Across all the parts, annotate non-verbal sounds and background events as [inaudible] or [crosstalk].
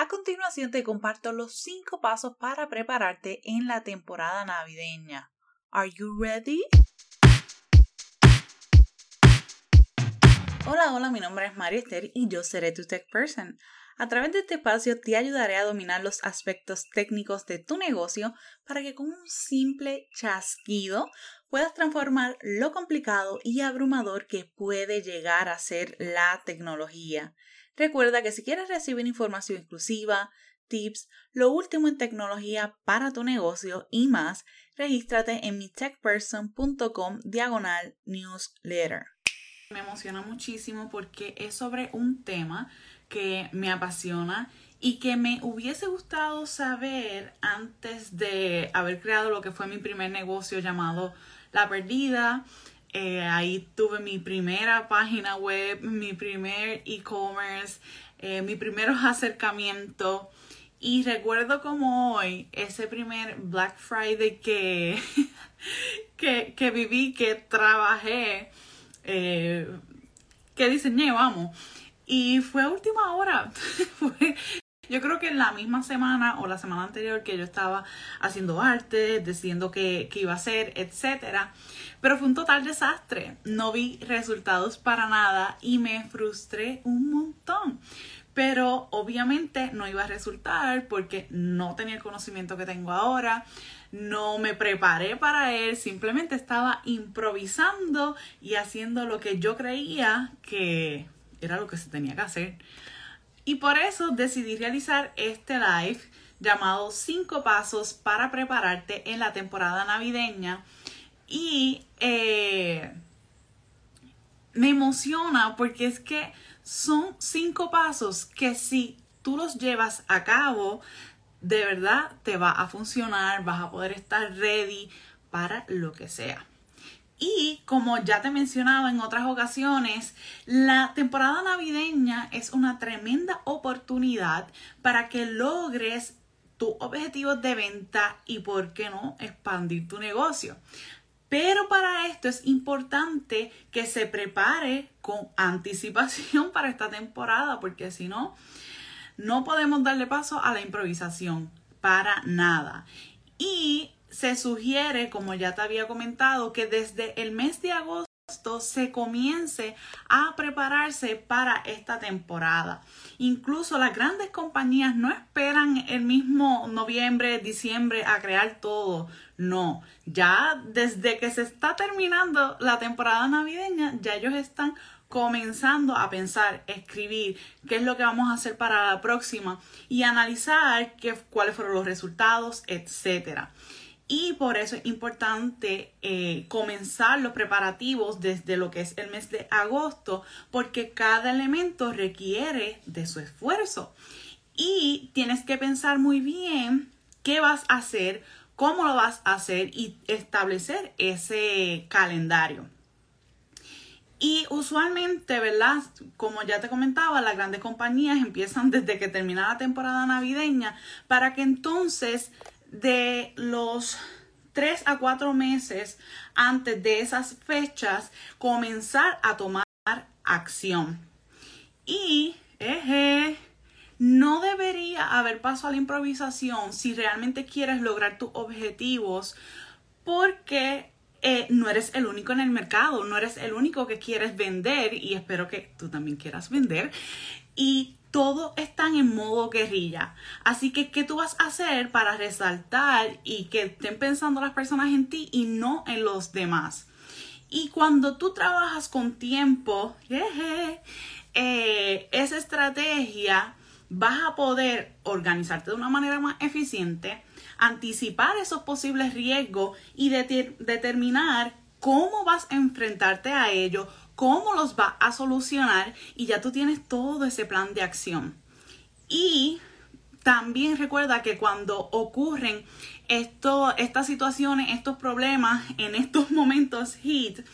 A continuación te comparto los 5 pasos para prepararte en la temporada navideña. Are you ready? Hola, hola, mi nombre es María Esther y yo seré tu Tech Person. A través de este espacio te ayudaré a dominar los aspectos técnicos de tu negocio para que con un simple chasquido puedas transformar lo complicado y abrumador que puede llegar a ser la tecnología. Recuerda que si quieres recibir información exclusiva, tips, lo último en tecnología para tu negocio y más, regístrate en mi techperson.com diagonal newsletter. Me emociona muchísimo porque es sobre un tema que me apasiona y que me hubiese gustado saber antes de haber creado lo que fue mi primer negocio llamado La Perdida. Eh, ahí tuve mi primera página web, mi primer e-commerce, eh, mi primer [laughs] acercamiento. Y recuerdo como hoy, ese primer Black Friday que, [laughs] que, que viví, que trabajé eh, que diseñé, vamos. Y fue a última hora. [laughs] yo creo que en la misma semana o la semana anterior que yo estaba haciendo arte, decidiendo qué, qué iba a hacer, etcétera. Pero fue un total desastre. No vi resultados para nada y me frustré un montón. Pero obviamente no iba a resultar porque no tenía el conocimiento que tengo ahora no me preparé para él, simplemente estaba improvisando y haciendo lo que yo creía que era lo que se tenía que hacer. Y por eso decidí realizar este live llamado 5 pasos para prepararte en la temporada navideña. Y eh, me emociona porque es que son 5 pasos que si tú los llevas a cabo, de verdad te va a funcionar, vas a poder estar ready para lo que sea. Y como ya te he mencionado en otras ocasiones, la temporada navideña es una tremenda oportunidad para que logres tus objetivos de venta y, ¿por qué no?, expandir tu negocio. Pero para esto es importante que se prepare con anticipación [laughs] para esta temporada, porque si no, no podemos darle paso a la improvisación para nada. Y se sugiere, como ya te había comentado, que desde el mes de agosto se comience a prepararse para esta temporada. Incluso las grandes compañías no esperan el mismo noviembre, diciembre a crear todo. No, ya desde que se está terminando la temporada navideña, ya ellos están comenzando a pensar, escribir qué es lo que vamos a hacer para la próxima y analizar qué, cuáles fueron los resultados, etc. Y por eso es importante eh, comenzar los preparativos desde lo que es el mes de agosto, porque cada elemento requiere de su esfuerzo. Y tienes que pensar muy bien qué vas a hacer, cómo lo vas a hacer y establecer ese calendario. Y usualmente, ¿verdad? Como ya te comentaba, las grandes compañías empiezan [laughs] desde que termina la temporada navideña para que entonces de los tres a cuatro meses antes de esas fechas comenzar a tomar acción. Y no debería haber paso a la improvisación si realmente quieres lograr tus objetivos porque eh, no eres el único en el mercado, no eres el único que quieres vender y espero que tú también quieras vender. Y todo están en modo guerrilla. Así que, ¿qué tú vas a hacer para resaltar y que estén pensando las personas en ti y no en los demás? Y cuando tú trabajas con tiempo, eh, esa estrategia vas a poder organizarte de una manera más eficiente, anticipar esos posibles riesgos y determinar cómo vas a enfrentarte a ello, cómo los vas a solucionar y ya tú tienes todo ese plan de acción. Y también recuerda que cuando ocurren estas situaciones, estos problemas, en estos [laughs] momentos hit,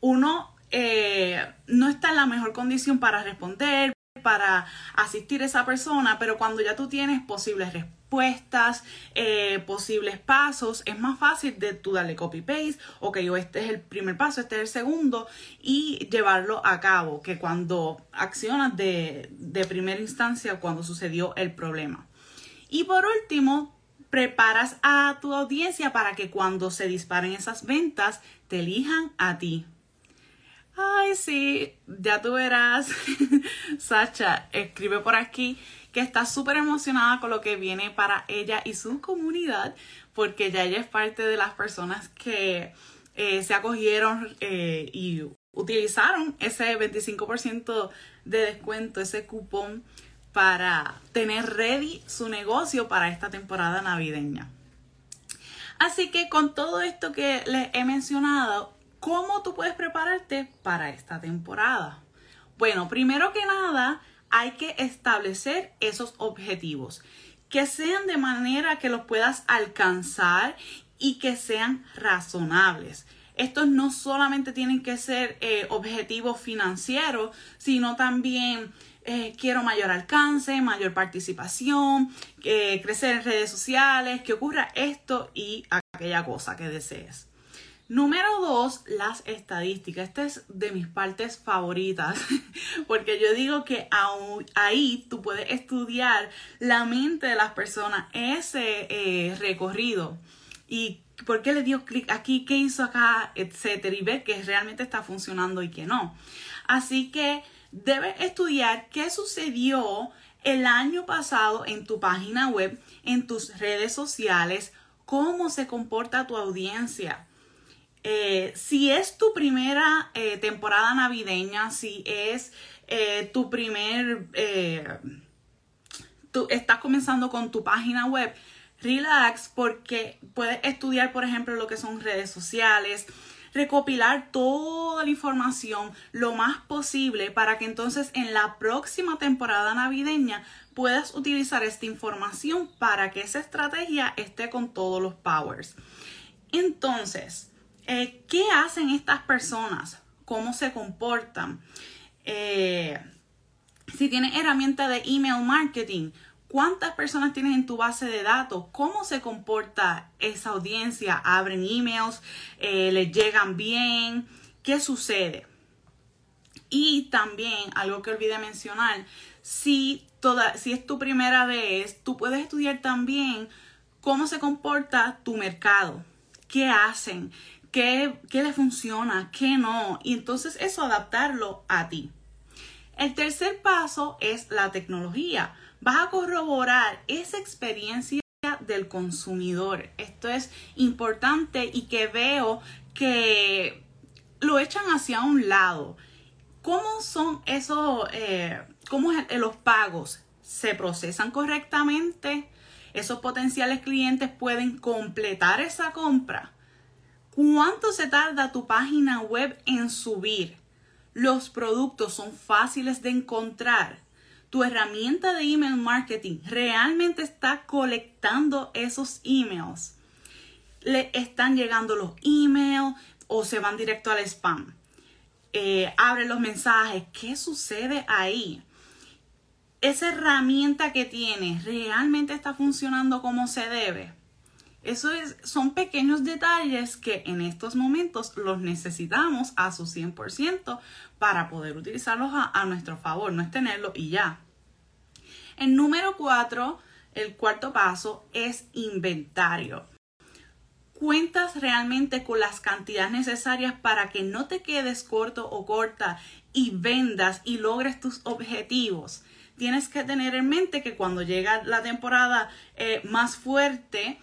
uno eh, no está en la mejor condición para responder, para asistir a esa persona, pero cuando ya tú tienes posibles respuestas, eh, posibles pasos, es más fácil de tú darle copy-paste, ok, o este es el primer paso, este es el segundo, y llevarlo a cabo, que cuando accionas de, de primera instancia, cuando sucedió el problema. Y por último, preparas a tu audiencia para que cuando se disparen esas ventas, te elijan a ti. Ay, sí, ya tú verás. [laughs] Sacha escribe por aquí que está súper emocionada con lo que viene para ella y su comunidad, porque ya ella es parte de las personas que eh, se acogieron eh, y utilizaron ese 25% de descuento, ese cupón para tener ready su negocio para esta temporada navideña. Así que con todo esto que les he mencionado, ¿Cómo tú puedes prepararte para esta temporada? Bueno, primero que nada, hay que establecer esos objetivos, que sean de manera que los puedas alcanzar y que sean razonables. Estos no solamente tienen que ser eh, objetivos financieros, sino también eh, quiero mayor alcance, mayor participación, eh, crecer en redes sociales, que ocurra esto y aquella cosa que desees. Número dos, las estadísticas. Esta es de mis partes favoritas, [laughs] porque yo digo que ahí tú puedes estudiar la mente de las personas, ese eh, recorrido y por qué le dio clic aquí, qué hizo acá, etcétera, y ver que realmente está funcionando y que no. Así que debes estudiar qué sucedió el año pasado en tu página web, en tus redes sociales, cómo se comporta tu audiencia eh, si es tu primera eh, temporada navideña, si es eh, tu primer, tú estás comenzando con tu página web, relax porque puedes estudiar, por ejemplo, lo que son redes sociales, recopilar toda la información lo más posible para que entonces en la próxima temporada navideña puedas utilizar esta información para que esa estrategia esté con todos los powers. Entonces, eh, ¿Qué hacen estas personas? ¿Cómo se comportan? Eh, si tienes herramienta de email marketing, ¿cuántas personas tienes en tu base de datos? ¿Cómo se comporta esa audiencia? ¿Abren emails? Eh, ¿Les llegan bien? ¿Qué sucede? Y también, algo que olvidé mencionar, si, toda, si es tu primera vez, tú puedes estudiar también cómo se comporta tu mercado, qué hacen, qué, le funciona, qué no, y entonces eso adaptarlo a ti. El tercer paso es la tecnología. Vas a corroborar esa experiencia del consumidor. Esto es importante y que veo que lo echan hacia un lado. ¿Cómo son esos, eh, cómo los pagos? ¿Se procesan correctamente? ¿Esos potenciales clientes pueden completar esa compra? ¿Cuánto se tarda tu página web en subir? Los productos son fáciles de encontrar. Tu herramienta de email marketing realmente está colectando esos emails. Le están llegando los emails o se van directo al spam. Eh, abre los mensajes. ¿Qué sucede ahí? Esa herramienta que tienes realmente está funcionando como se debe. Eso es, son pequeños detalles que en estos momentos los necesitamos a su 100% para poder utilizarlos a, nuestro favor, no es tenerlo y ya. El número cuatro, el cuarto paso es inventario. Cuentas realmente con las cantidades necesarias para que no te quedes corto o corta y vendas y logres tus objetivos. Tienes que tener en mente que cuando llega la temporada eh, más fuerte,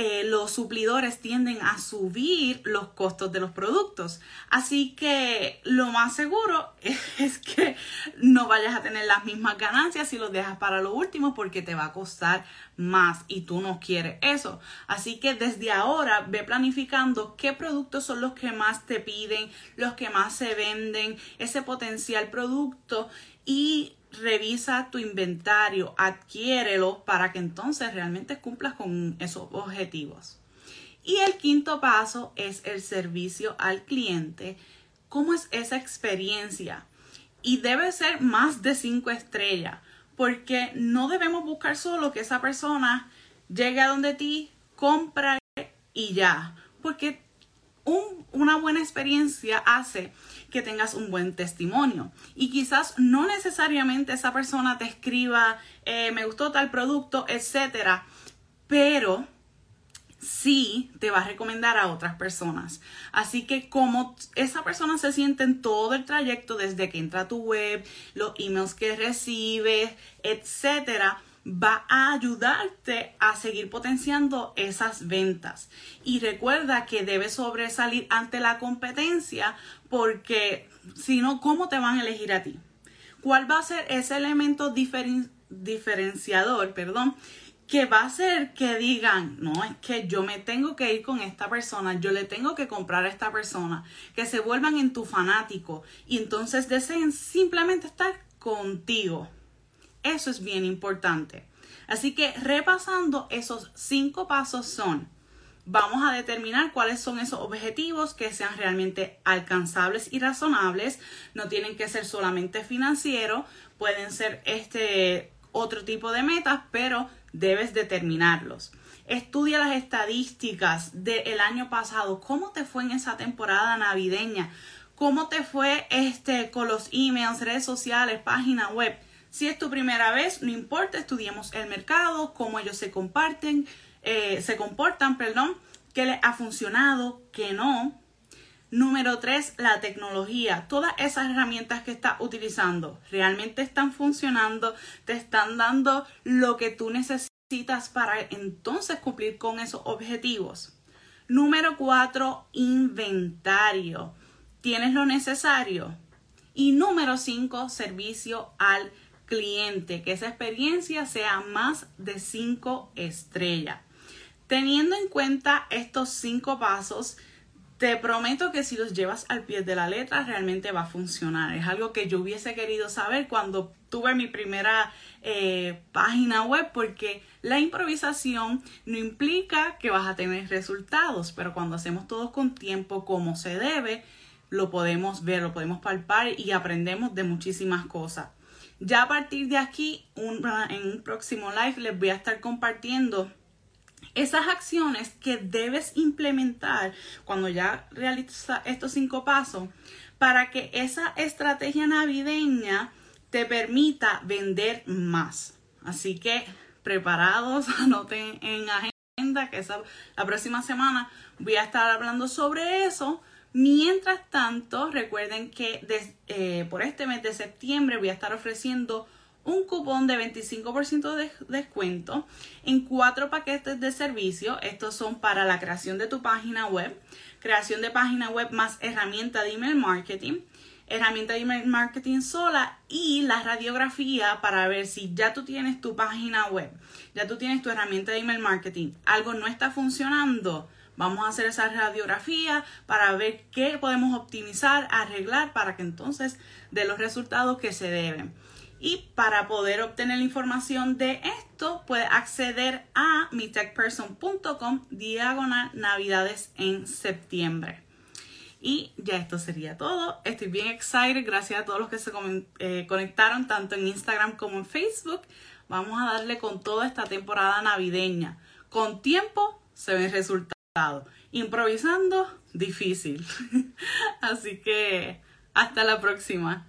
eh, los suplidores tienden a subir los costos de los productos. Así que lo más seguro [laughs] es que no vayas a tener las mismas ganancias si los dejas para lo último porque te va a costar más y tú no quieres eso. Así que desde ahora ve planificando qué productos son los que más te piden, los que más se venden, ese potencial producto y revisa tu inventario, adquiérelo para que entonces realmente cumplas con esos objetivos. Y el quinto paso es el servicio al cliente. ¿Cómo es esa experiencia? y debe ser más de 5 estrellas, porque no debemos buscar solo que esa persona llegue a donde ti, compra y ya, porque una buena experiencia hace que tengas un buen testimonio. Y quizás no necesariamente esa persona te escriba, eh, me gustó tal producto, etcétera, pero sí te va a recomendar a otras personas. Así que como esa persona se siente en todo el trayecto desde que entra a tu web, los emails que recibes, etcétera, va a ayudarte a seguir potenciando esas ventas. Y recuerda que debes sobresalir ante la competencia porque si no, ¿cómo te van a elegir a ti? ¿Cuál va a ser ese elemento diferenciador, perdón, que va a hacer que digan, no, es que yo me tengo que ir con esta persona, yo le tengo que comprar a esta persona, que se vuelvan en tu fanático y entonces deseen simplemente estar contigo. Eso es bien importante. Así que repasando esos cinco pasos son, vamos a determinar cuáles son esos objetivos que sean realmente alcanzables y razonables. No tienen que ser solamente financieros, pueden ser este otro tipo de metas, pero debes determinarlos. Estudia las estadísticas del año pasado. ¿Cómo te fue en esa temporada navideña? ¿Cómo te fue este con los emails, redes sociales, página web? Si es tu primera vez, no importa, estudiemos el mercado, cómo ellos se comparten, eh, se comportan, perdón, qué les ha funcionado, qué no. Número tres, la tecnología. Todas esas herramientas que estás utilizando realmente están funcionando, te están dando lo que tú necesitas para entonces cumplir con esos objetivos. Número cuatro, inventario. ¿Tienes lo necesario? Y número cinco, servicio al cliente, que esa experiencia sea más de 5 estrellas. Teniendo en cuenta estos cinco pasos, te prometo que si los llevas al pie de la letra realmente va a funcionar. Es algo que yo hubiese querido saber cuando tuve mi primera eh, página web porque la improvisación no implica que vas a tener resultados, pero cuando hacemos todo con tiempo como se debe, lo podemos ver, lo podemos palpar y aprendemos de muchísimas cosas. Ya a partir de aquí, en un próximo live, les voy a estar compartiendo esas acciones que debes implementar cuando ya realizas estos cinco pasos para que esa estrategia navideña te permita vender más. Así que preparados, [laughs] anoten en agenda que esa, la próxima semana voy a estar hablando sobre eso Mientras tanto, recuerden que eh, por este mes de septiembre voy a estar ofreciendo un cupón de 25% de descuento en cuatro paquetes de servicio. Estos son para la creación de tu página web, creación de página web más herramienta de email marketing, herramienta de email marketing sola y la radiografía para ver si ya tú tienes tu página web, ya tú tienes tu herramienta de email marketing, algo no está funcionando Vamos a hacer esa radiografía para ver qué podemos optimizar, arreglar para que entonces dé los resultados que se deben. Y para poder obtener la información de esto, puede acceder a mitechperson.com diagonal navidades en septiembre. Y ya esto sería todo. Estoy bien excited. Gracias a todos los que se eh, conectaron tanto en Instagram como en Facebook. Vamos a darle con toda esta temporada navideña. Con tiempo se ven resultados. Improvisando, difícil. [laughs] Así que hasta la próxima.